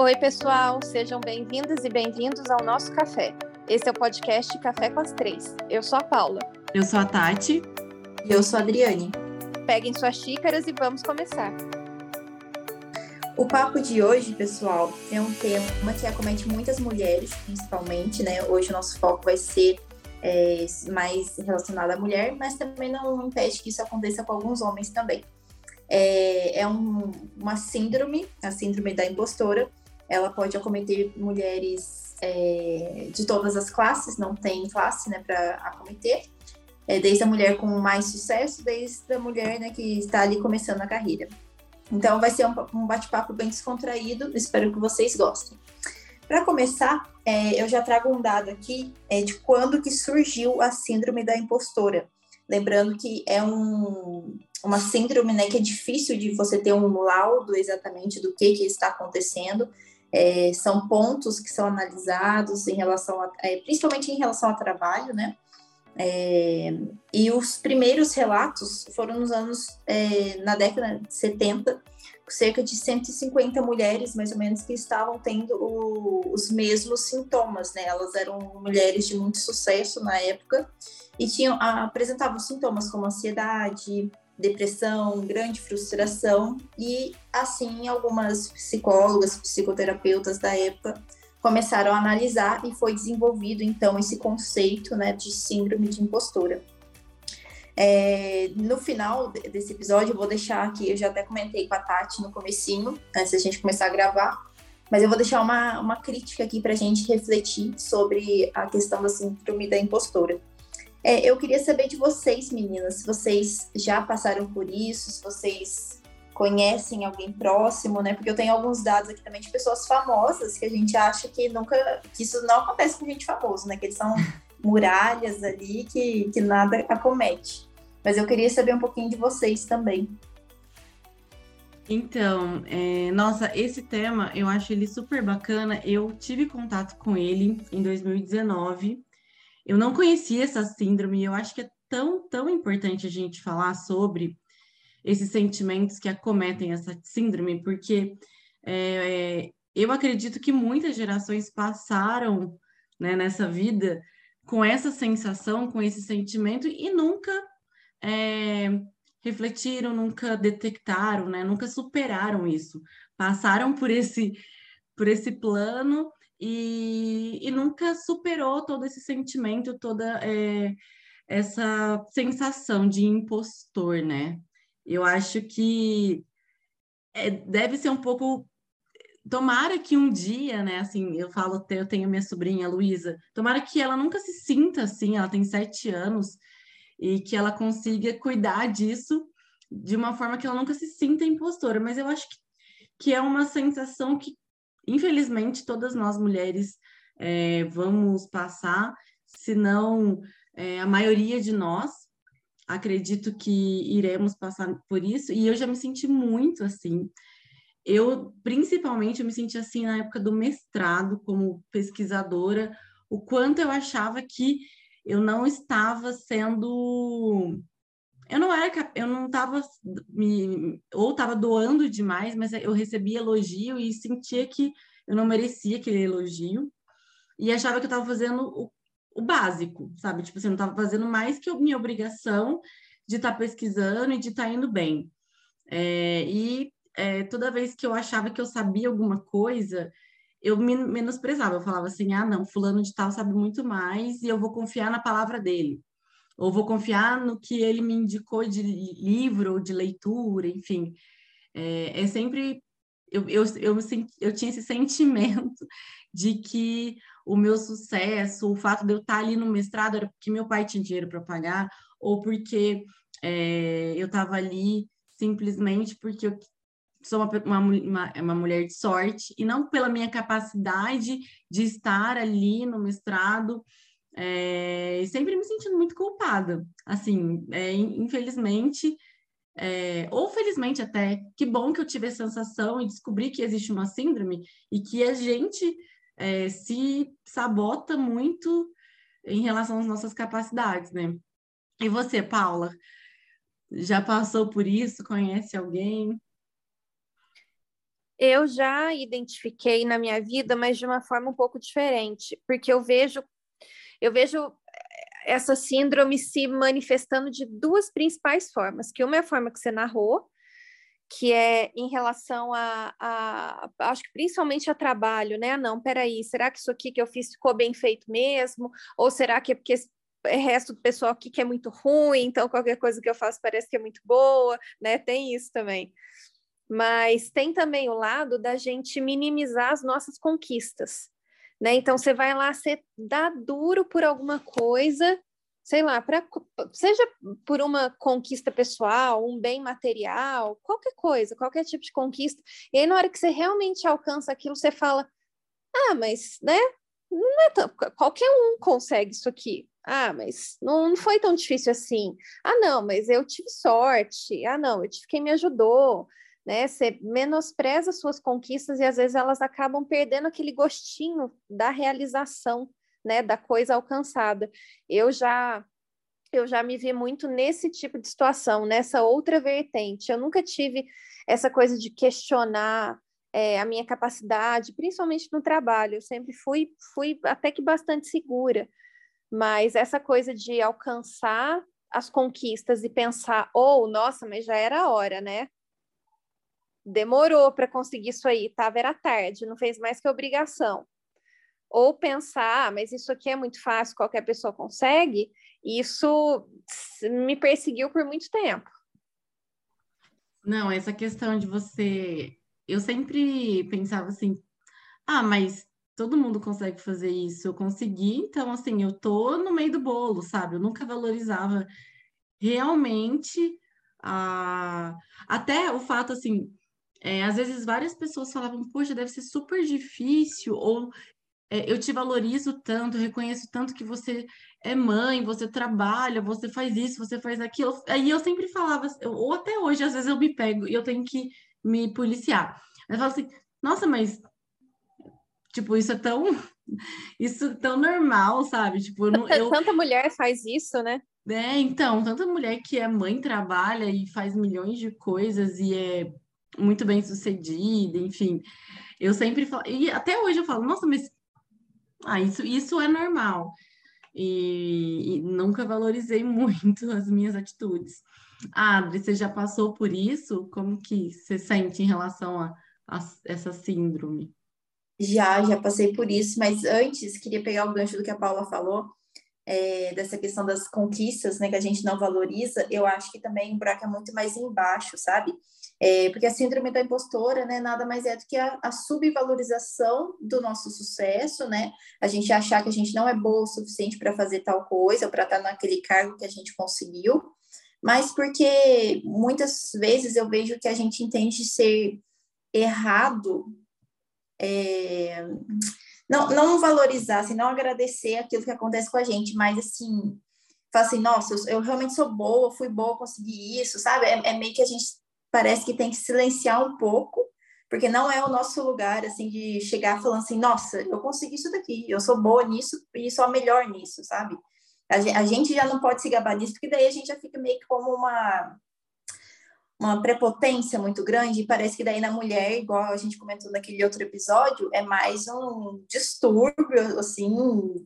Oi, pessoal, sejam bem-vindas e bem-vindos ao nosso café. Esse é o podcast Café com as Três. Eu sou a Paula. Eu sou a Tati. E eu sou a Adriane. Peguem suas xícaras e vamos começar. O papo de hoje, pessoal, é um tema que acomete muitas mulheres, principalmente, né? Hoje o nosso foco vai ser é, mais relacionado à mulher, mas também não impede que isso aconteça com alguns homens também. É, é um, uma síndrome, a síndrome da impostora. Ela pode acometer mulheres é, de todas as classes, não tem classe né, para acometer. É, desde a mulher com mais sucesso, desde a mulher né, que está ali começando a carreira. Então, vai ser um, um bate-papo bem descontraído, espero que vocês gostem. Para começar, é, eu já trago um dado aqui é, de quando que surgiu a síndrome da impostora. Lembrando que é um, uma síndrome né, que é difícil de você ter um laudo exatamente do que, que está acontecendo. É, são pontos que são analisados em relação a, é, principalmente em relação ao trabalho, né? É, e os primeiros relatos foram nos anos, é, na década de 70, cerca de 150 mulheres, mais ou menos, que estavam tendo o, os mesmos sintomas, né? Elas eram mulheres de muito sucesso na época e tinham, apresentavam sintomas como ansiedade, depressão, grande frustração e assim algumas psicólogas, psicoterapeutas da época começaram a analisar e foi desenvolvido então esse conceito, né, de síndrome de impostora. É, no final desse episódio, eu vou deixar aqui, eu já até comentei com a Tati no comecinho, antes da gente começar a gravar, mas eu vou deixar uma, uma crítica aqui para a gente refletir sobre a questão da síndrome da impostora. É, eu queria saber de vocês, meninas, se vocês já passaram por isso, se vocês conhecem alguém próximo, né? Porque eu tenho alguns dados aqui também de pessoas famosas que a gente acha que nunca, que isso não acontece com gente famosa, né? Que eles são muralhas ali que, que nada acomete. Mas eu queria saber um pouquinho de vocês também. Então, é, nossa, esse tema eu acho ele super bacana. Eu tive contato com ele em 2019. Eu não conhecia essa síndrome, eu acho que é tão, tão importante a gente falar sobre esses sentimentos que acometem essa síndrome, porque é, eu acredito que muitas gerações passaram né, nessa vida com essa sensação, com esse sentimento e nunca é, refletiram, nunca detectaram, né? Nunca superaram isso. Passaram por esse, por esse plano e, e nunca superou todo esse sentimento, toda é, essa sensação de impostor, né? Eu acho que é, deve ser um pouco tomara que um dia, né, assim, eu falo, eu tenho minha sobrinha Luísa, tomara que ela nunca se sinta assim, ela tem sete anos, e que ela consiga cuidar disso de uma forma que ela nunca se sinta impostora. Mas eu acho que, que é uma sensação que, infelizmente, todas nós mulheres é, vamos passar, se não é, a maioria de nós. Acredito que iremos passar por isso, e eu já me senti muito assim. Eu, principalmente, eu me senti assim na época do mestrado, como pesquisadora, o quanto eu achava que eu não estava sendo eu não era eu não estava me ou estava doando demais, mas eu recebia elogio e sentia que eu não merecia aquele elogio e achava que eu estava fazendo o, o, básico, sabe? Tipo, assim, eu não estava fazendo mais que a minha obrigação de estar tá pesquisando e de estar tá indo bem. É, e é, toda vez que eu achava que eu sabia alguma coisa, eu me menosprezava, eu falava assim, ah, não, fulano de tal sabe muito mais e eu vou confiar na palavra dele, ou vou confiar no que ele me indicou de livro ou de leitura, enfim. É, é sempre, eu, eu, eu, eu tinha esse sentimento de que o meu sucesso, o fato de eu estar ali no mestrado era porque meu pai tinha dinheiro para pagar, ou porque é, eu estava ali simplesmente porque eu sou uma, uma, uma, uma, mulher de sorte, e não pela minha capacidade de estar ali no mestrado, é, sempre me sentindo muito culpada. Assim, é, infelizmente, é, ou felizmente até, que bom que eu tive essa sensação e descobri que existe uma síndrome e que a gente é, se sabota muito em relação às nossas capacidades, né? E você, Paula? Já passou por isso? Conhece alguém? Eu já identifiquei na minha vida, mas de uma forma um pouco diferente, porque eu vejo eu vejo essa síndrome se manifestando de duas principais formas, que uma é a forma que você narrou, que é em relação a, a, acho que principalmente a trabalho, né? Não, peraí, será que isso aqui que eu fiz ficou bem feito mesmo? Ou será que é porque o resto do pessoal aqui que é muito ruim, então qualquer coisa que eu faço parece que é muito boa, né? Tem isso também. Mas tem também o lado da gente minimizar as nossas conquistas, né? Então você vai lá, você dá duro por alguma coisa sei lá, pra, seja por uma conquista pessoal, um bem material, qualquer coisa, qualquer tipo de conquista. E aí, na hora que você realmente alcança aquilo, você fala: ah, mas, né? Não é tão, qualquer um consegue isso aqui. Ah, mas não, não foi tão difícil assim. Ah, não, mas eu tive sorte. Ah, não, eu tive quem me ajudou. Né? Você menospreza suas conquistas e às vezes elas acabam perdendo aquele gostinho da realização né, da coisa alcançada. Eu já eu já me vi muito nesse tipo de situação, nessa outra vertente. Eu nunca tive essa coisa de questionar é, a minha capacidade, principalmente no trabalho. Eu sempre fui, fui até que bastante segura. Mas essa coisa de alcançar as conquistas e pensar, ou, oh, nossa, mas já era a hora, né? Demorou para conseguir isso aí, tava era tarde, não fez mais que obrigação ou pensar, ah, mas isso aqui é muito fácil, qualquer pessoa consegue, isso me perseguiu por muito tempo. Não, essa questão de você. Eu sempre pensava assim, ah, mas todo mundo consegue fazer isso, eu consegui, então assim, eu tô no meio do bolo, sabe? Eu nunca valorizava realmente a... até o fato assim. É, às vezes várias pessoas falavam, poxa, deve ser super difícil, ou é, eu te valorizo tanto, reconheço tanto que você é mãe, você trabalha, você faz isso, você faz aquilo. Aí eu sempre falava, ou até hoje, às vezes eu me pego e eu tenho que me policiar. Eu falo assim, nossa, mas tipo, isso é tão isso é tão normal, sabe? Tipo, eu, eu... tanta mulher faz isso, né? É, então, tanta mulher que é mãe, trabalha e faz milhões de coisas e é muito bem sucedida, enfim. Eu sempre falo, e até hoje eu falo, nossa, mas ah, isso, isso é normal. E, e nunca valorizei muito as minhas atitudes. Ah, Adri, você já passou por isso? Como que você sente em relação a, a essa síndrome? Já, já passei por isso, mas antes queria pegar o gancho do que a Paula falou, é, dessa questão das conquistas, né, que a gente não valoriza, eu acho que também o buraco é muito mais embaixo, sabe? É, porque a síndrome da impostora, né, nada mais é do que a, a, subvalorização do nosso sucesso, né? A gente achar que a gente não é boa o suficiente para fazer tal coisa, ou para estar naquele cargo que a gente conseguiu, mas porque muitas vezes eu vejo que a gente entende ser errado, é, não, não valorizar, assim, não agradecer aquilo que acontece com a gente, mas assim, falar assim, nossa, eu, eu realmente sou boa, fui boa, consegui isso, sabe? É, é meio que a gente parece que tem que silenciar um pouco, porque não é o nosso lugar, assim, de chegar falando assim, nossa, eu consegui isso daqui, eu sou boa nisso e sou a melhor nisso, sabe? A gente já não pode se gabar nisso, porque daí a gente já fica meio que como uma, uma prepotência muito grande, e parece que daí na mulher, igual a gente comentou naquele outro episódio, é mais um distúrbio, assim,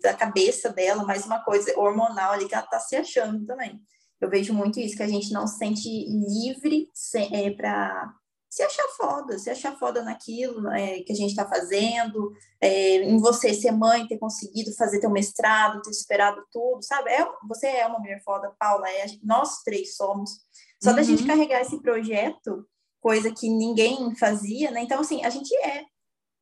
da cabeça dela, mais uma coisa hormonal ali que ela tá se achando também. Eu vejo muito isso, que a gente não se sente livre é, para se achar foda, se achar foda naquilo é, que a gente está fazendo, é, em você ser mãe, ter conseguido fazer teu mestrado, ter superado tudo, sabe? É, você é uma mulher foda, Paula, é, nós três somos. Só uhum. da gente uhum. carregar esse projeto, coisa que ninguém fazia, né? Então, assim, a gente é.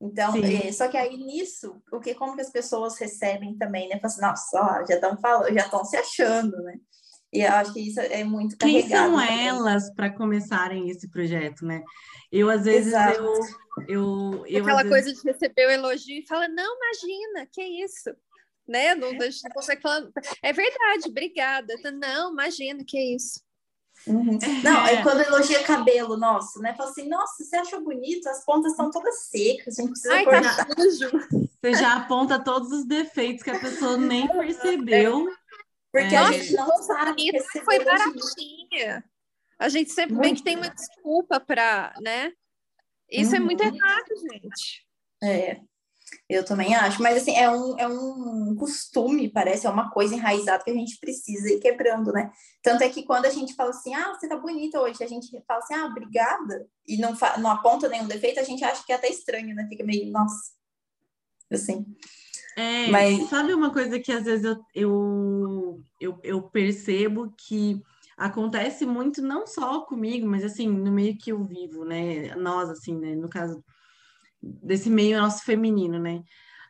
Então, é, só que aí nisso, o que como que as pessoas recebem também, né? Falam assim, nossa, ó, já estão falando, já estão se achando, né? E eu acho que isso é muito Quem são também. elas para começarem esse projeto, né? Eu, às vezes, Exato. eu... eu, eu Aquela coisa vezes... de receber o elogio e fala, não, imagina, que isso? Né? Não, não consegue falar... É verdade, obrigada. Não, imagina, que isso? Uhum. Não, é. quando elogia cabelo, nossa, né? Fala assim, nossa, você achou bonito? As pontas estão todas secas, não precisa Ai, tá sujo. Você já aponta todos os defeitos que a pessoa nem percebeu. Porque é. a gente não sabe. Foi baratinha. A gente sempre Muito bem que tem uma desculpa para, né? Isso uhum. é muito errado, gente. É, eu também acho, mas assim, é um, é um costume, parece, é uma coisa enraizada que a gente precisa ir quebrando, né? Tanto é que quando a gente fala assim, ah, você tá bonita hoje, a gente fala assim, ah, obrigada, e não, não aponta nenhum defeito, a gente acha que é até estranho, né? Fica meio, nossa, assim. É, mas... sabe uma coisa que às vezes eu, eu, eu, eu percebo que acontece muito, não só comigo, mas assim, no meio que eu vivo, né? Nós, assim, né? No caso desse meio nosso feminino, né?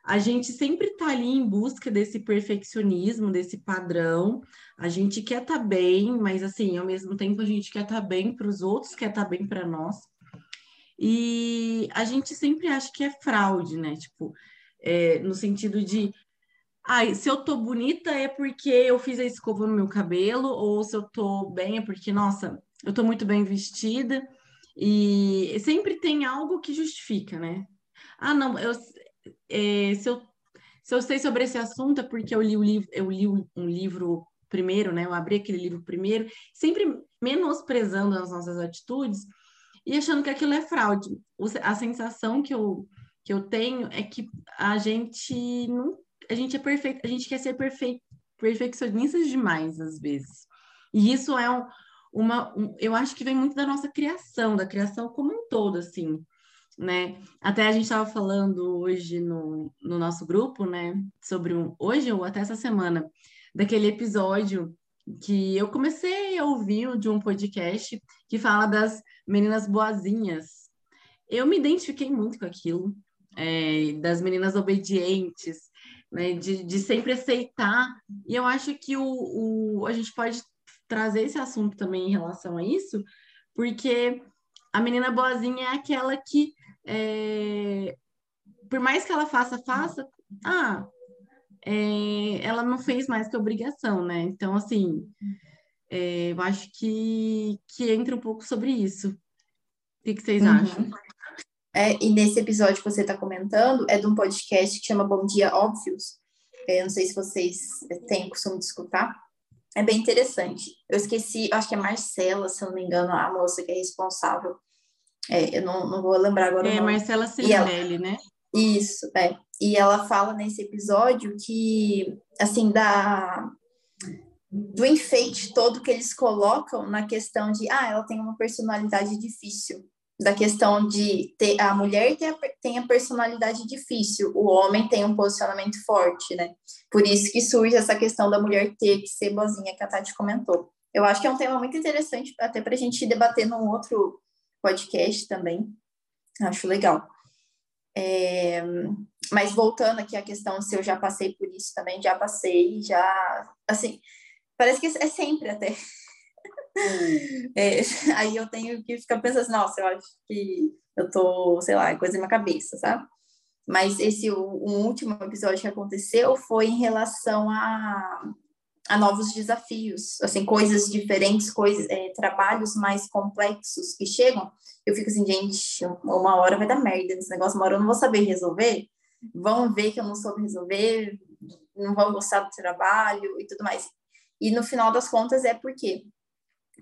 A gente sempre tá ali em busca desse perfeccionismo, desse padrão. A gente quer tá bem, mas assim, ao mesmo tempo a gente quer tá bem para os outros, quer tá bem para nós. E a gente sempre acha que é fraude, né? Tipo, é, no sentido de ah, se eu tô bonita é porque eu fiz a escova no meu cabelo, ou se eu tô bem é porque, nossa, eu tô muito bem vestida. E sempre tem algo que justifica, né? Ah, não, eu, é, se, eu, se eu sei sobre esse assunto é porque eu li, o livro, eu li um livro primeiro, né? Eu abri aquele livro primeiro, sempre menosprezando as nossas atitudes e achando que aquilo é fraude. A sensação que eu, que eu tenho é que a gente não, a gente é perfeito, a gente quer ser perfeito, perfeccionistas demais às vezes. E isso é um, uma, um, eu acho que vem muito da nossa criação, da criação como um todo, assim, né? Até a gente estava falando hoje no, no nosso grupo, né, sobre um, hoje ou até essa semana, daquele episódio que eu comecei a ouvir de um podcast que fala das meninas boazinhas. Eu me identifiquei muito com aquilo, é, das meninas obedientes, né, de, de sempre aceitar. E eu acho que o, o, a gente pode trazer esse assunto também em relação a isso, porque a menina boazinha é aquela que, é, por mais que ela faça, faça, ah, é, ela não fez mais que obrigação, né? Então, assim, é, eu acho que, que entra um pouco sobre isso. O que, que vocês uhum. acham? É, e nesse episódio que você está comentando, é de um podcast que chama Bom Dia Óbvios. É, eu não sei se vocês têm costume de escutar é bem interessante. Eu esqueci, acho que é Marcela, se eu não me engano, a moça que é responsável. É, eu não, não vou lembrar agora. É, Marcela Cirinelli, né? Isso, é. E ela fala nesse episódio que, assim, da do enfeite todo que eles colocam na questão de, ah, ela tem uma personalidade difícil da questão de ter a mulher tem a, tem a personalidade difícil, o homem tem um posicionamento forte, né? Por isso que surge essa questão da mulher ter que ser boazinha que a Tati comentou. Eu acho que é um tema muito interessante até para a gente debater num outro podcast também. Acho legal. É, mas voltando aqui à questão se eu já passei por isso também, já passei, já assim, parece que é sempre até é, aí eu tenho que ficar pensando assim, nossa, eu acho que eu tô, sei lá, é coisa na minha cabeça, sabe? Mas esse, o, o, último episódio que aconteceu foi em relação a, a novos desafios, assim, coisas diferentes, coisas, é, trabalhos mais complexos que chegam. Eu fico assim, gente, uma hora vai dar merda nesse negócio, uma hora eu não vou saber resolver, vão ver que eu não soube resolver, não vão gostar do trabalho e tudo mais. E no final das contas é porque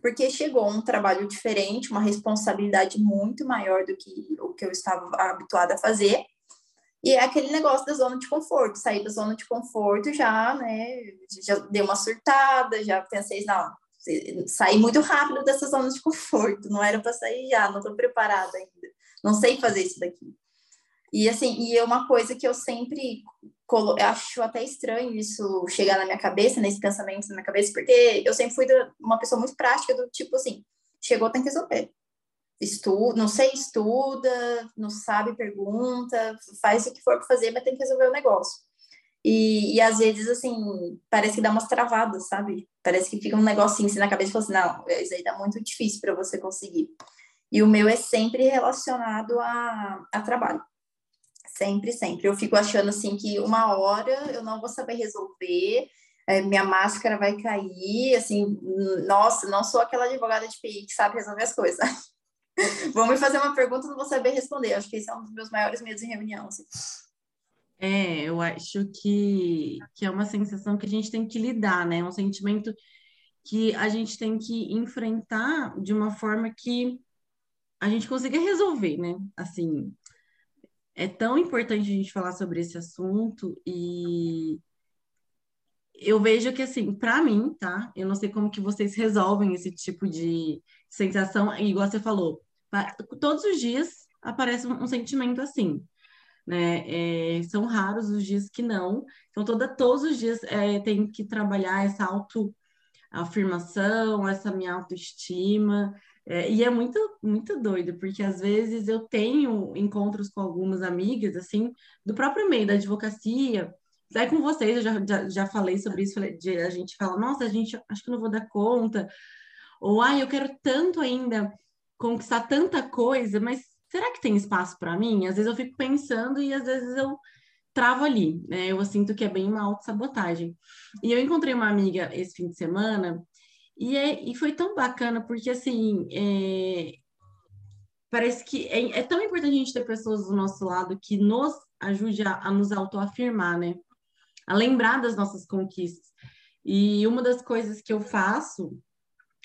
porque chegou um trabalho diferente, uma responsabilidade muito maior do que o que eu estava habituada a fazer. E é aquele negócio da zona de conforto, sair da zona de conforto já, né, já deu uma surtada, já pensei, não, saí muito rápido dessa zona de conforto, não era para sair já, não estou preparada ainda, não sei fazer isso daqui. E assim, e é uma coisa que eu sempre eu acho até estranho isso chegar na minha cabeça, nesse pensamento na minha cabeça, porque eu sempre fui uma pessoa muito prática do tipo assim, chegou, tem que resolver. Estuda, não sei, estuda, não sabe, pergunta, faz o que for para fazer, mas tem que resolver o negócio. E, e às vezes, assim, parece que dá umas travadas, sabe? Parece que fica um negocinho assim na cabeça e fala assim, não, isso aí tá muito difícil para você conseguir. E o meu é sempre relacionado a, a trabalho. Sempre, sempre. Eu fico achando assim que uma hora eu não vou saber resolver, é, minha máscara vai cair, assim, nossa, não sou aquela advogada de PI que sabe resolver as coisas. Vão me fazer uma pergunta, não vou saber responder. Acho que esse é um dos meus maiores medos em reunião. Assim. É, eu acho que, que é uma sensação que a gente tem que lidar, né? É um sentimento que a gente tem que enfrentar de uma forma que a gente consiga resolver, né? Assim, é tão importante a gente falar sobre esse assunto e eu vejo que assim, para mim, tá? Eu não sei como que vocês resolvem esse tipo de sensação, igual você falou, todos os dias aparece um, sentimento assim, né? É, são raros os dias que não, então toda, todos os dias é, tem que trabalhar essa autoafirmação, essa minha autoestima, é, e é muito, muito doido, porque às vezes eu tenho encontros com algumas amigas, assim, do próprio meio da advocacia, até com vocês, eu já, já, já falei sobre isso, de, a gente fala, nossa, a gente, acho que não vou dar conta, ou, ai, eu quero tanto ainda conquistar tanta coisa, mas será que tem espaço para mim? Às vezes eu fico pensando e às vezes eu travo ali, né? Eu sinto que é bem uma autossabotagem. E eu encontrei uma amiga esse fim de semana e, é, e foi tão bacana, porque assim, é, parece que é, é, tão importante a gente ter pessoas do nosso lado que nos ajude a, a nos autoafirmar, né? A lembrar das nossas conquistas. E uma das coisas que eu faço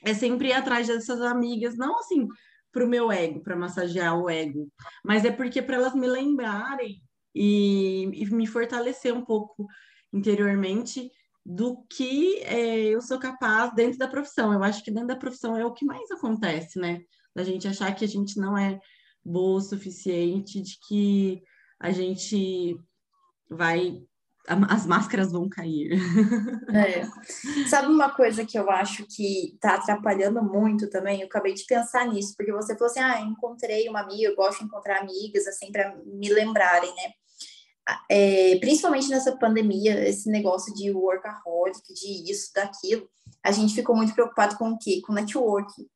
é sempre ir atrás dessas amigas, não assim para o meu ego, para massagear o ego, mas é porque para elas me lembrarem e, e, me fortalecer um pouco interiormente do que é, eu sou capaz dentro da profissão. Eu acho que dentro da profissão é o que mais acontece, né? Da gente achar que a gente não é boa o suficiente, de que a gente vai. As máscaras vão cair. É. Sabe uma coisa que eu acho que tá atrapalhando muito também? Eu acabei de pensar nisso, porque você falou assim: ah, encontrei uma amiga, eu gosto de encontrar amigas, assim, para me lembrarem, né? É, principalmente nessa pandemia, esse negócio de workaholic, de isso, daquilo, a gente ficou muito preocupado com o quê? Com networking.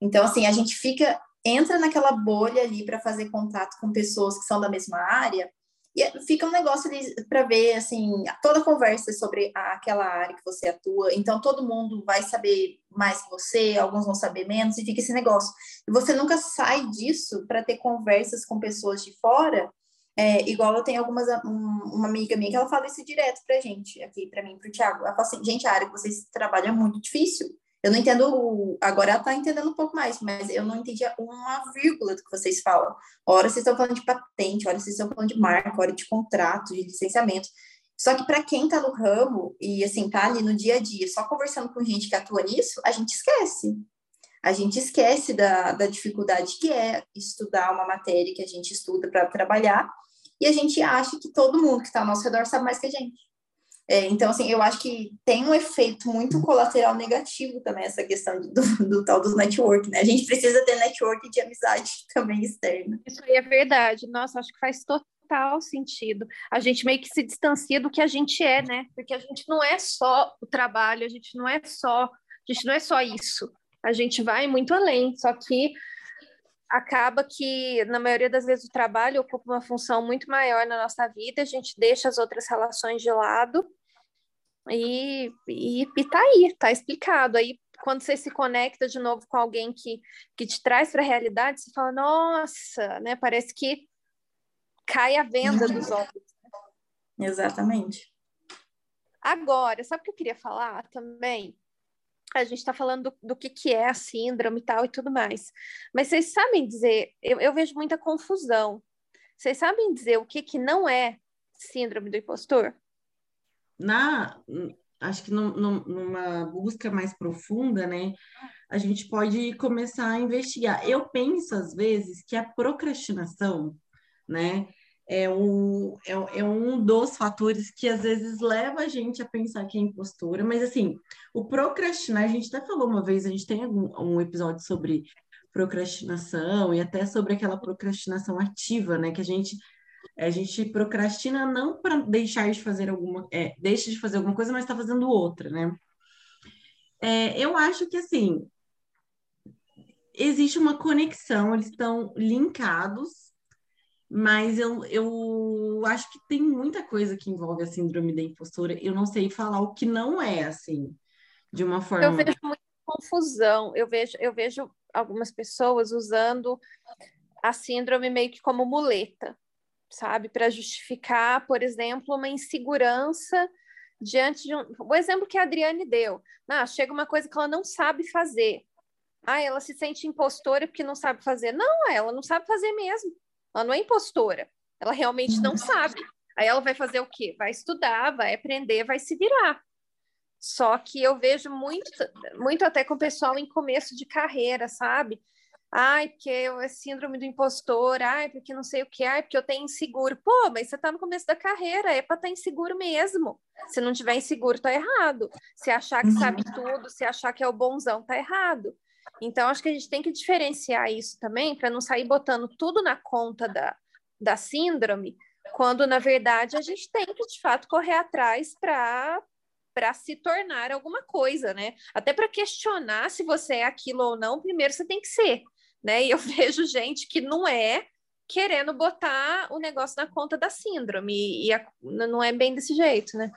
Então, assim, a gente fica, entra naquela bolha ali para fazer contato com pessoas que são da mesma área, e fica um negócio para ver, assim, toda conversa sobre aquela área que você atua, então todo mundo vai saber mais que você, alguns vão saber menos, e fica esse negócio. E você nunca sai disso para ter conversas com pessoas de fora é, igual eu tenho algumas, um, uma amiga minha que ela fala isso direto pra gente, aqui pra mim, pro Thiago. Ela fala assim, gente, a área que vocês trabalham é muito difícil. Eu não entendo, agora ela tá entendendo um pouco mais, mas eu não entendi uma vírgula do que vocês falam. Hora vocês estão falando de patente, hora vocês estão falando de marca, hora de contrato, de licenciamento. Só que para quem tá no ramo e assim, tá ali no dia a dia, só conversando com gente que atua nisso, a gente esquece. A gente esquece da, da dificuldade que é estudar uma matéria que a gente estuda para trabalhar e a gente acha que todo mundo que está ao nosso redor sabe mais que a gente. É, então, assim, eu acho que tem um efeito muito colateral negativo também essa questão do, do, tal do network, né? A gente precisa ter network de amizade também externa. Isso aí é verdade. Nossa, acho que faz total sentido. A gente meio que se distancia do que a gente é, né? Porque a gente não é só o trabalho, a gente não é só, a gente não é só isso. A gente vai muito além. Só que acaba que, na maioria das vezes, o trabalho ocupa uma função muito maior na nossa vida, a gente deixa as outras relações de lado e, e, e tá aí, tá explicado. Aí, quando você se conecta de novo com alguém que, que te traz para a realidade, você fala, nossa, né? Parece que cai a venda dos ombros. Exatamente. Agora, sabe o que eu queria falar também? A gente está falando do, do, que, que é a síndrome e tal e tudo mais. Mas vocês sabem dizer, eu, eu vejo muita confusão. Vocês sabem dizer o que, que não é síndrome do impostor? Na, acho que no, no, numa busca mais profunda, né, a gente pode começar a investigar. Eu penso, às vezes, que a procrastinação, né, é um, é, é, um dos fatores que às vezes leva a gente a pensar que é impostura, mas assim, o procrastinar, a gente até falou uma vez, a gente tem um episódio sobre procrastinação e até sobre aquela procrastinação ativa, né? Que a gente a gente procrastina não para deixar de fazer alguma, é, deixa de fazer alguma coisa, mas está fazendo outra, né? É, eu acho que assim existe uma conexão, eles estão linkados mas eu, eu acho que tem muita coisa que envolve a síndrome da impostora. Eu não sei falar o que não é, assim, de uma forma. Eu vejo muita confusão. Eu vejo, eu vejo algumas pessoas usando a síndrome meio que como muleta, sabe? Para justificar, por exemplo, uma insegurança diante de um. O exemplo que a Adriane deu. Ah, chega uma coisa que ela não sabe fazer. Ah, ela se sente impostora porque não sabe fazer. Não, ela não sabe fazer mesmo. Ela não é impostora. Ela realmente não sabe. Aí ela vai fazer o quê? Vai estudar, vai aprender, vai se virar. Só que eu vejo muito, muito até com o pessoal em começo de carreira, sabe? Ai, porque é síndrome do impostor, ai, porque não sei o que, ai, porque eu tenho inseguro. Pô, mas você tá no começo da carreira, é para estar tá inseguro mesmo. Se não tiver inseguro, tá errado. Se achar que sabe uhum. tudo, se achar que é o bonzão, tá errado. Então, acho que a gente tem que diferenciar isso também, para não sair botando tudo na conta da, da síndrome, quando na verdade a gente tem que de fato correr atrás para para se tornar alguma coisa, né? Até para questionar se você é aquilo ou não, primeiro você tem que ser, né? E eu vejo gente que não é querendo botar o negócio na conta da síndrome e a, não é bem desse jeito, né?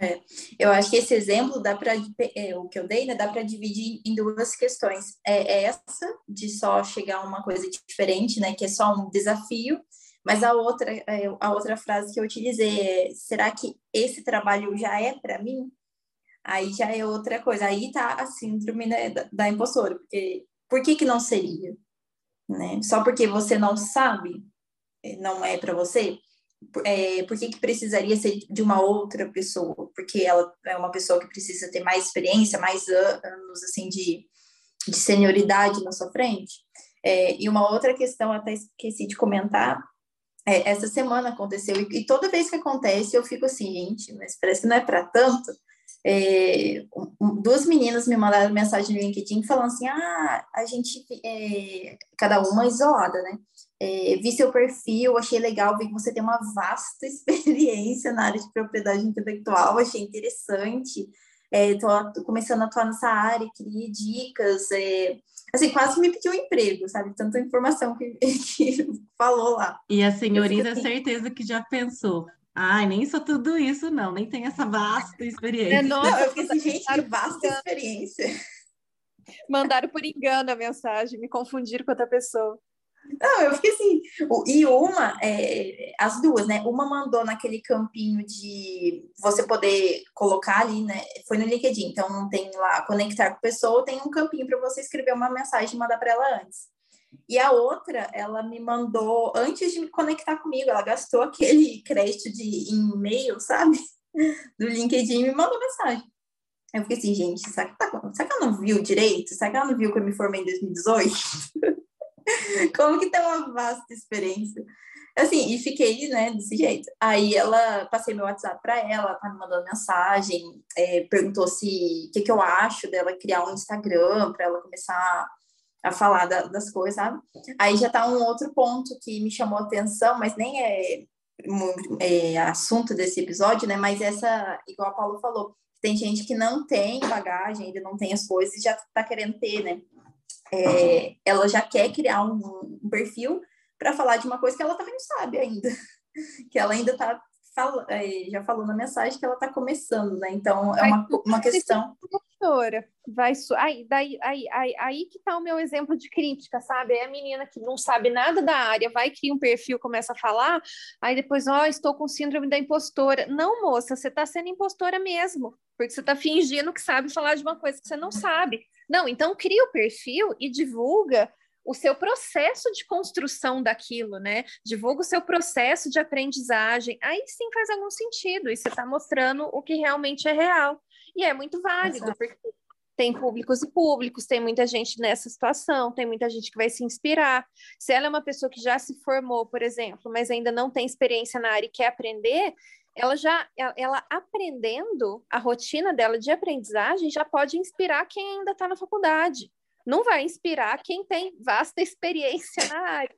É, eu acho que esse exemplo dá para é, o que eu dei, né, dá para dividir em duas questões. É, é essa de só chegar a uma coisa diferente, né, que é só um desafio, mas a outra, é, a outra frase que eu utilizei é: será que esse trabalho já é para mim? Aí já é outra coisa. Aí tá a síndrome né, da, da impostora, porque por que que não seria? Né? Só porque você não sabe, não é para você? É, por que, que precisaria ser de uma outra pessoa? Porque ela é uma pessoa que precisa ter mais experiência, mais anos assim de, de senioridade na sua frente. É, e uma outra questão, até esqueci de comentar, é, essa semana aconteceu, e, e, toda vez que acontece eu fico assim, gente, mas parece que não é para tanto. É, um, duas meninas me mandaram mensagem no LinkedIn falando assim: ah, a gente, é, cada uma isolada, né? É, vi seu perfil, achei legal, vi que você tem uma vasta experiência na área de propriedade intelectual, achei interessante. Estou começando a atuar nessa área, queria dicas. É, assim, quase me pediu um emprego, sabe? Tanta informação que, que falou lá. E a senhorita, assim, certeza que já pensou. Ai, nem sou tudo isso, não, nem tem essa vasta experiência. É, não, eu fiquei assim, gente, que vasta experiência. Mandaram por engano a mensagem, me confundiram com outra pessoa. Não, eu fiquei assim. E uma, é, as duas, né? Uma mandou naquele campinho de você poder colocar ali, né? Foi no LinkedIn, então tem lá conectar com pessoa, tem um campinho para você escrever uma mensagem e mandar para ela antes. E a outra, ela me mandou antes de me conectar comigo, ela gastou aquele crédito de e-mail, sabe? Do LinkedIn e me mandou mensagem. Eu fiquei assim, gente, será que, tá, será que ela não viu direito? Será que ela não viu que eu me formei em 2018? Como que tem uma vasta experiência? Assim, e fiquei, né, desse jeito. Aí ela, passei meu WhatsApp para ela, tá me mandando mensagem, é, perguntou se, o que, que eu acho dela criar um Instagram para ela começar a falar da, das coisas, sabe? Aí já tá um outro ponto que me chamou atenção, mas nem é, é assunto desse episódio, né? Mas essa, igual a Paulo falou, tem gente que não tem bagagem, ainda não tem as coisas e já tá querendo ter, né? é, ela já quer criar um, um perfil para falar de uma coisa que ela também não sabe ainda, que ela ainda está é, já falou na mensagem que ela está começando, né? Então é uma, uma questão. Professora, vai aí, daí, aí, aí, aí que está o meu exemplo de crítica, sabe? É a menina que não sabe nada da área, vai criar um perfil, começa a falar, aí depois, ó, oh, estou com síndrome da impostora. Não, moça, você está sendo impostora mesmo, porque você está fingindo que sabe falar de uma coisa que você não sabe. Não, então cria o perfil e divulga o seu processo de construção daquilo, né? Divulga o seu processo de aprendizagem. Aí sim faz algum sentido. E você está mostrando o que realmente é real. E é muito válido, Exato. porque tem públicos e públicos, tem muita gente nessa situação, tem muita gente que vai se inspirar. Se ela é uma pessoa que já se formou, por exemplo, mas ainda não tem experiência na área e quer aprender, ela já, ela aprendendo a rotina dela de aprendizagem já pode inspirar quem ainda está na faculdade. Não vai inspirar quem tem vasta experiência na área,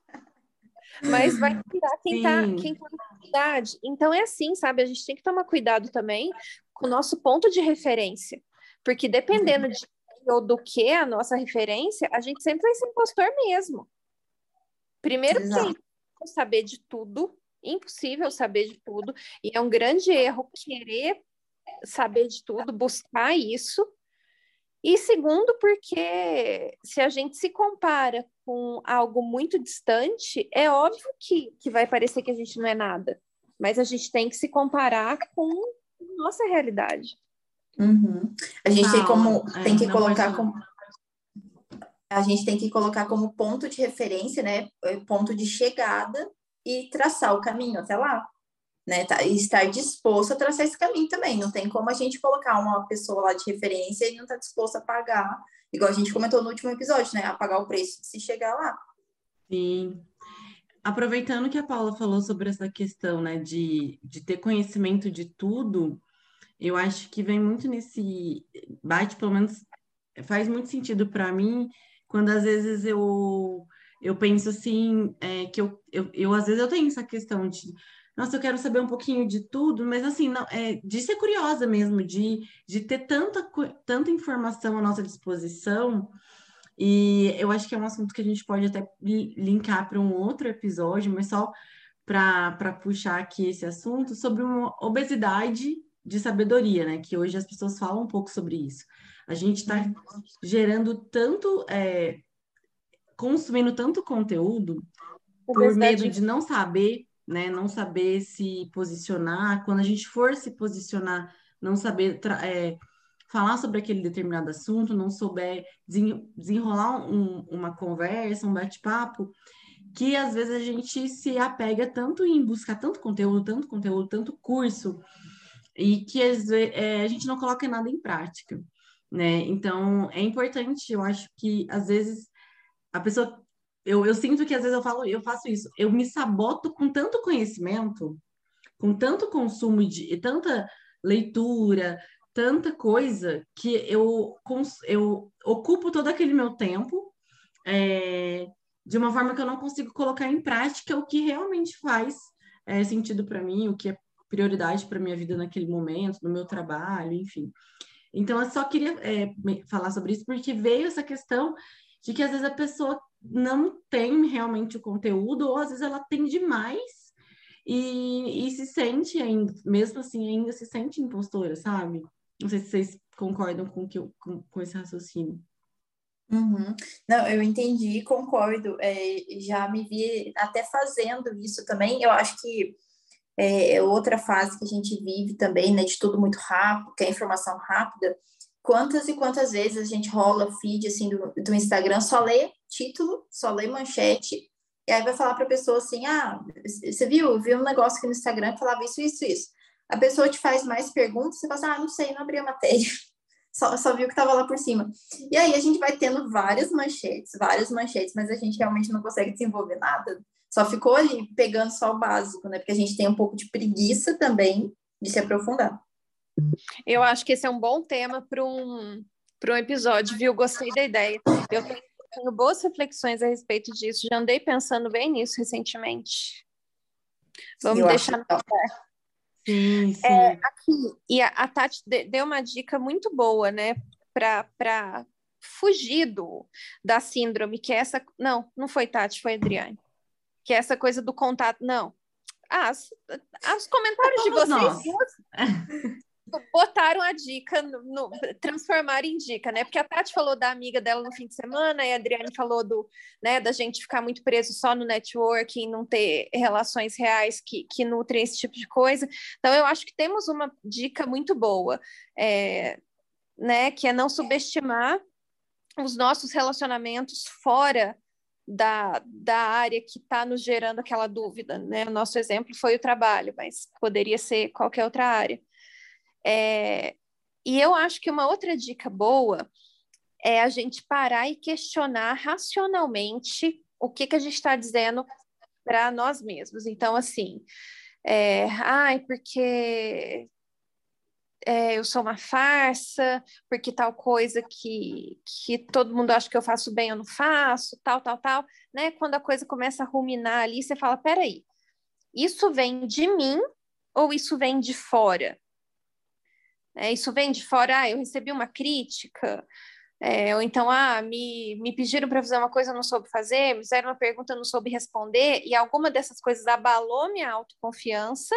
mas vai inspirar quem está quem tá na faculdade. Então é assim, sabe? A gente tem que tomar cuidado também com o nosso ponto de referência, porque dependendo de ou do que é a nossa referência, a gente sempre vai ser impostor mesmo. Primeiro, Exato. que saber de tudo, impossível saber de tudo, e é um grande erro querer saber de tudo, buscar isso. E segundo, porque se a gente se compara com algo muito distante, é óbvio que, que vai parecer que a gente não é nada, mas a gente tem que se comparar com nossa realidade. Uhum. A gente tem como tem que colocar como a gente tem que colocar como ponto de referência, né, ponto de chegada e traçar o caminho até lá, né, tá, e estar disposto a traçar esse caminho também. Não tem como a gente colocar uma pessoa lá de referência e não tá disposto a pagar, igual a gente comentou no último episódio, né, a pagar o preço de se chegar lá. Sim. Aproveitando que a Paula falou sobre essa questão, né, de, de ter conhecimento de tudo, eu acho que vem muito nesse bate, pelo menos faz muito sentido para mim quando às vezes eu eu penso assim é, que eu, eu, eu às vezes eu tenho essa questão de nossa, eu quero saber um pouquinho de tudo, mas assim, não, é, de ser curiosa mesmo, de, de ter tanta, tanta informação à nossa disposição, e eu acho que é um assunto que a gente pode até linkar para um outro episódio, mas só para puxar aqui esse assunto, sobre uma obesidade de sabedoria, né? Que hoje as pessoas falam um pouco sobre isso. A gente está gerando tanto, é, consumindo tanto conteúdo por medo de não saber, né? Não saber se posicionar. Quando a gente for se posicionar, não saber é, falar sobre aquele determinado assunto, não souber desenrolar um, uma conversa, um bate-papo, que às vezes a gente se apega tanto em buscar tanto conteúdo, tanto conteúdo, tanto curso, e que vezes, é, a gente não coloca nada em prática né? Então, é importante, eu acho que às vezes a pessoa eu, eu sinto que às vezes eu falo, eu faço isso, eu me saboto com tanto conhecimento, com tanto consumo de tanta leitura, tanta coisa que eu, eu ocupo todo aquele meu tempo é, de uma forma que eu não consigo colocar em prática o que realmente faz é, sentido para mim, o que é prioridade para minha vida naquele momento, no meu trabalho, enfim. Então, eu só queria é, falar sobre isso porque veio essa questão de que às vezes a pessoa não tem realmente o conteúdo, ou às vezes ela tem demais e, e se sente ainda, mesmo assim, ainda se sente impostora, sabe? Não sei se vocês concordam com, que com, com esse raciocínio. Uhum. Não, eu entendi, concordo. É, já me vi até fazendo isso também. Eu acho que é, é outra fase que a gente vive também, né, de tudo muito rápido, que é informação rápida. Quantas e quantas vezes a gente rola feed assim do, do Instagram, só lê título, só lê manchete, e aí vai falar para a pessoa assim: ah, você viu? Viu um negócio aqui no Instagram que falava isso, isso, isso. A pessoa te faz mais perguntas, você fala assim, ah, não sei, não abri a matéria. Só, só viu que estava lá por cima. E aí a gente vai tendo várias manchetes, várias manchetes, mas a gente realmente não consegue desenvolver nada só ficou ali pegando só o básico, né? Porque a gente tem um pouco de preguiça também de se aprofundar. Eu acho que esse é um bom tema para um, um episódio, viu? Gostei da ideia. Eu tenho, tenho boas reflexões a respeito disso, já andei pensando bem nisso recentemente. Vamos Eu deixar no Sim, sim. É, aqui, e a, a Tati deu uma dica muito boa, né, para fugir do, da síndrome, que é essa. Não, não foi Tati, foi Adriane que é essa coisa do contato. Não. Ah, as, os comentários de vocês botaram a dica, no, no, transformaram em dica, né? Porque a Tati falou da amiga dela no fim de semana, e a Adriane falou do, né, da gente ficar muito preso só no networking, não ter relações reais que, que nutrem esse tipo de coisa. Então, eu acho que temos uma dica muito boa, é, né? Que é não subestimar os nossos relacionamentos fora da, da área que está nos gerando aquela dúvida, né? O nosso exemplo foi o trabalho, mas poderia ser qualquer outra área. É, e eu acho que uma outra dica boa é a gente parar e questionar racionalmente o que, que a gente está dizendo para nós mesmos. Então, assim, é, ai, porque é, eu sou uma farsa, porque tal coisa que, que todo mundo acha que eu faço bem, eu não faço, tal, tal, tal, né? Quando a coisa começa a ruminar ali, você fala, peraí, isso vem de mim ou isso vem de fora? É, isso vem de fora, ah, eu recebi uma crítica, é, ou então, ah, me, me pediram para fazer uma coisa, eu não soube fazer, me fizeram uma pergunta, eu não soube responder, e alguma dessas coisas abalou minha autoconfiança,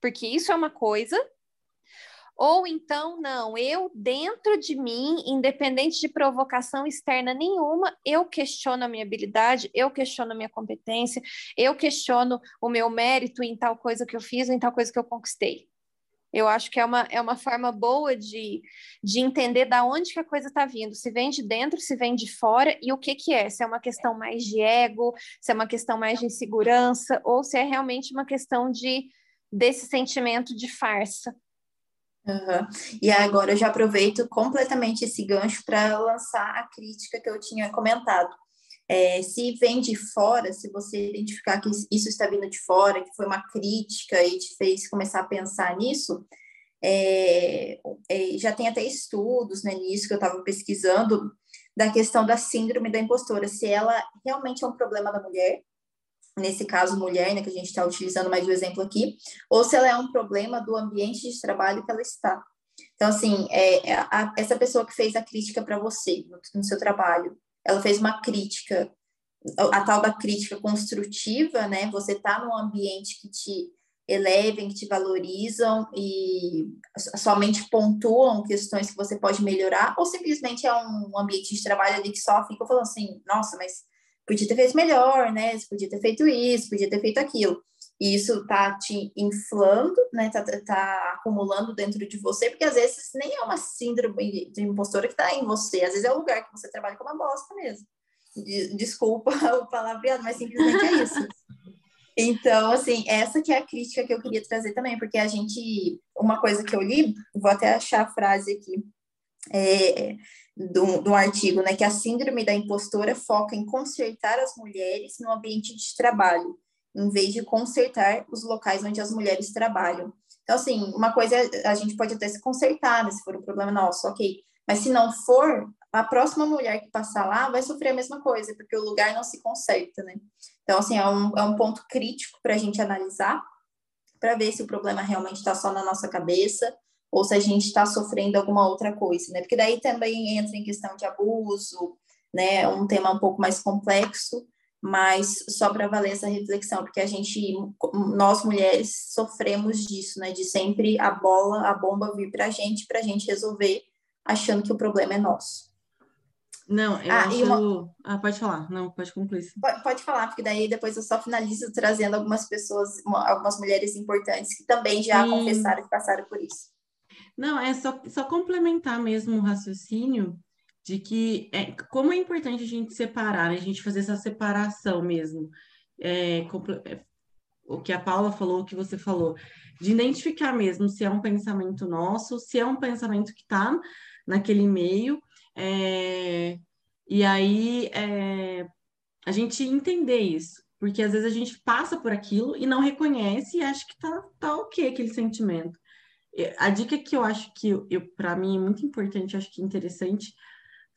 porque isso é uma coisa, ou então, não, eu dentro de mim, independente de provocação externa nenhuma, eu questiono a minha habilidade, eu questiono a minha competência, eu questiono o meu mérito em tal coisa que eu fiz, em tal coisa que eu conquistei. Eu acho que é uma, é uma forma boa de, de entender da onde que a coisa está vindo, se vem de dentro, se vem de fora, e o que que é, se é uma questão mais de ego, se é uma questão mais de insegurança, ou se é realmente uma questão de desse sentimento de farsa. Uhum. E agora eu já aproveito completamente esse gancho para lançar a crítica que eu tinha comentado. É, se vem de fora, se você identificar que isso está vindo de fora, que foi uma crítica e te fez começar a pensar nisso, é, é, já tem até estudos né, nisso que eu estava pesquisando, da questão da síndrome da impostora, se ela realmente é um problema da mulher, nesse caso mulher, né, que a gente está utilizando mais o exemplo aqui, ou se ela é um problema do ambiente de trabalho que ela está. Então, assim, é, é a, essa pessoa que fez a crítica para você no, no seu trabalho, ela fez uma crítica, a tal da crítica construtiva, né? Você está num ambiente que te elevem, que te valorizam e somente pontuam questões que você pode melhorar, ou simplesmente é um ambiente de trabalho ali que só fica falando assim, nossa, mas podia ter feito melhor, né? Você podia ter feito isso, podia ter feito aquilo. E isso tá te inflando, né? Tá, tá acumulando dentro de você, porque às vezes nem é uma síndrome de impostora que tá em você, às vezes é o lugar que você trabalha com uma bosta mesmo. Desculpa o palavreado, mas simplesmente é isso. Então, assim, essa que é a crítica que eu queria trazer também, porque a gente, uma coisa que eu li, vou até achar a frase aqui, é, do, do artigo, né, que a síndrome da impostora foca em consertar as mulheres no ambiente de trabalho, em vez de consertar os locais onde as mulheres trabalham. Então, assim, uma coisa a gente pode até se consertar, né, se for um problema nosso, ok. Mas se não for, a próxima mulher que passar lá vai sofrer a mesma coisa, porque o lugar não se conserta, né? Então, assim, é um, é um ponto crítico para a gente analisar, para ver se o problema realmente está só na nossa cabeça ou se a gente está sofrendo alguma outra coisa, né? Porque daí também entra em questão de abuso, né? Um tema um pouco mais complexo, mas só para valer essa reflexão, porque a gente, nós mulheres, sofremos disso, né? De sempre a bola, a bomba vir para a gente, para a gente resolver, achando que o problema é nosso. Não, eu ah, acho... Uma... Ah, pode falar. Não, pode concluir. Pode, pode, falar, porque daí depois eu só finalizo trazendo algumas pessoas, algumas mulheres importantes que também já Sim. confessaram que passaram por isso. Não, é só, só complementar mesmo o raciocínio de que é, como é importante a gente separar, né? a gente fazer essa separação mesmo. É, é, o que a Paula falou, o que você falou, de identificar mesmo se é um pensamento nosso, se é um pensamento que está naquele meio, é, e aí é, a gente entender isso, porque às vezes a gente passa por aquilo e não reconhece e acha que tá, tá ok aquele sentimento. A dica que eu acho que eu, para mim é muito importante, acho que é interessante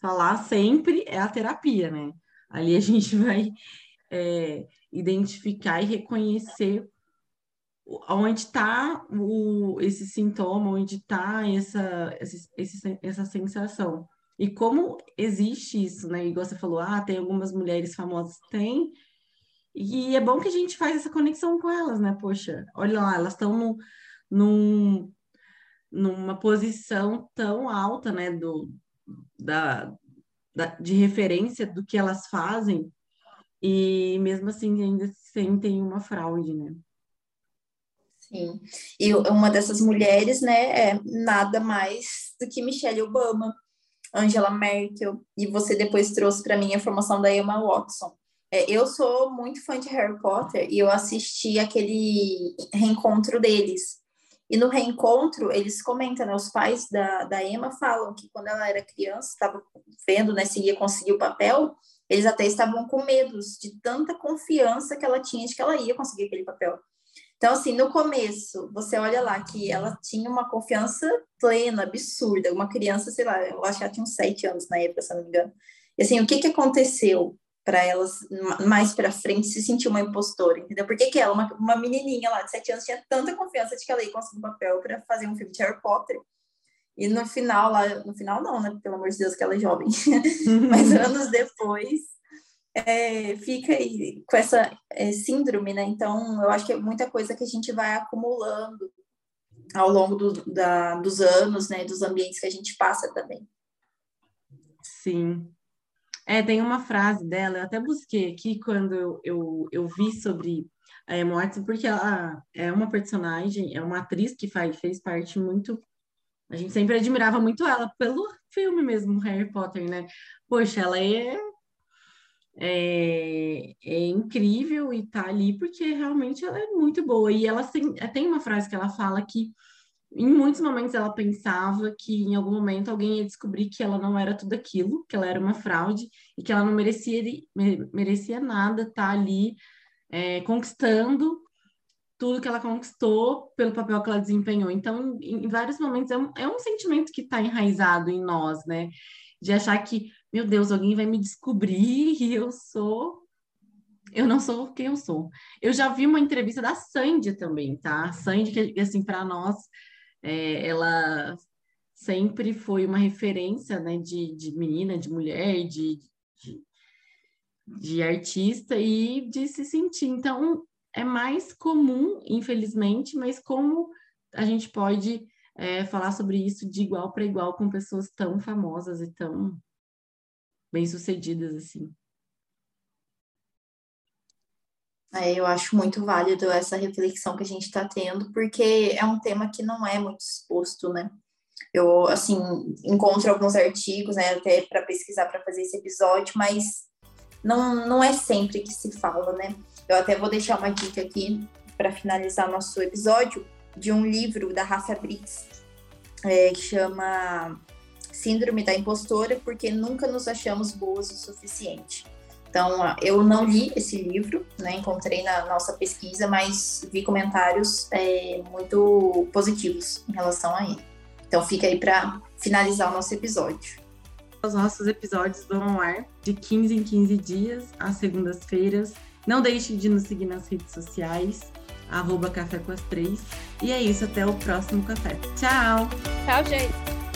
falar sempre é a terapia, né? Ali a gente vai é, identificar e reconhecer onde está esse sintoma, onde está essa, essa, essa sensação. E como existe isso, né? Igual você falou, ah, tem algumas mulheres famosas, tem. E é bom que a gente faz essa conexão com elas, né? Poxa, olha lá, elas estão num, numa posição tão alta, né, do, da, da, de referência do que elas fazem, e mesmo assim ainda sentem uma fraude, né? Sim, e uma dessas mulheres, né, é nada mais do que Michelle Obama, Angela Merkel, e você depois trouxe para mim a informação da Emma Watson. É, eu sou muito fã de Harry Potter e eu assisti aquele reencontro deles. E no reencontro, eles comentam, né, os pais da, da Emma falam que quando ela era criança, estava vendo né, se ia conseguir o papel, eles até estavam com medos de tanta confiança que ela tinha de que ela ia conseguir aquele papel. Então, assim, no começo, você olha lá que ela tinha uma confiança plena, absurda. Uma criança, sei lá, eu acho que ela tinha uns sete anos na época, se não me engano. E assim, o que, que aconteceu? Para elas mais para frente se sentir uma impostora, entendeu? Por que, que ela, uma, uma menininha lá de sete anos, tinha tanta confiança de que ela ia conseguir um papel para fazer um filme de Harry Potter? E no final, lá, no final não, né? Pelo amor de Deus, que ela é jovem. Mas anos depois, é, fica aí com essa é, síndrome, né? Então, eu acho que é muita coisa que a gente vai acumulando ao longo do, da, dos anos, né? Dos ambientes que a gente passa também. Sim, É, tem uma frase dela, eu até busquei aqui quando eu, eu, vi sobre é, mortes, porque ela é uma personagem, é uma atriz que faz, fez parte muito. A gente sempre admirava muito ela pelo filme mesmo, Harry Potter, né? Poxa, ela é, é, é incrível e tá ali porque realmente ela é muito boa. E ela tem, tem uma frase que ela fala que em muitos momentos ela pensava que em algum momento alguém ia descobrir que ela não era tudo aquilo, que ela era uma fraude e que ela não merecia, merecia nada estar tá ali é, conquistando tudo que ela conquistou pelo papel que ela desempenhou. Então, em, em vários momentos, é um, é um sentimento que está enraizado em nós, né? De achar que, meu Deus, alguém vai me descobrir e eu sou eu não sou quem eu sou. Eu já vi uma entrevista da Sandy também, tá? Sandy, que assim, para nós, é, ela sempre foi uma referência, né, de, de menina, de mulher, de, de, de artista e de se sentir. Então, é mais comum, infelizmente, mas como a gente pode é, falar sobre isso de igual para igual com pessoas tão famosas e tão bem-sucedidas assim. É, eu acho muito válido essa reflexão que a gente está tendo, porque é um tema que não é muito exposto, né? Eu, assim, encontro alguns artigos, né, até para pesquisar para fazer esse episódio, mas não, não é sempre que se fala, né? Eu até vou deixar uma dica aqui para finalizar nosso episódio de um livro da Rafa Brits, é, que chama Síndrome da Impostora, porque nunca nos achamos boas o suficiente. Então, eu não li esse livro, né? Encontrei na nossa pesquisa, mas vi comentários é, muito positivos em relação a ele. Então, fica aí para finalizar o nosso episódio. Os nossos episódios vão ao ar de 15 em 15 dias, às segundas-feiras. Não deixe de nos seguir nas redes sociais, arroba Café com as Três. E é isso, até o próximo café. Tchau! Tchau, gente!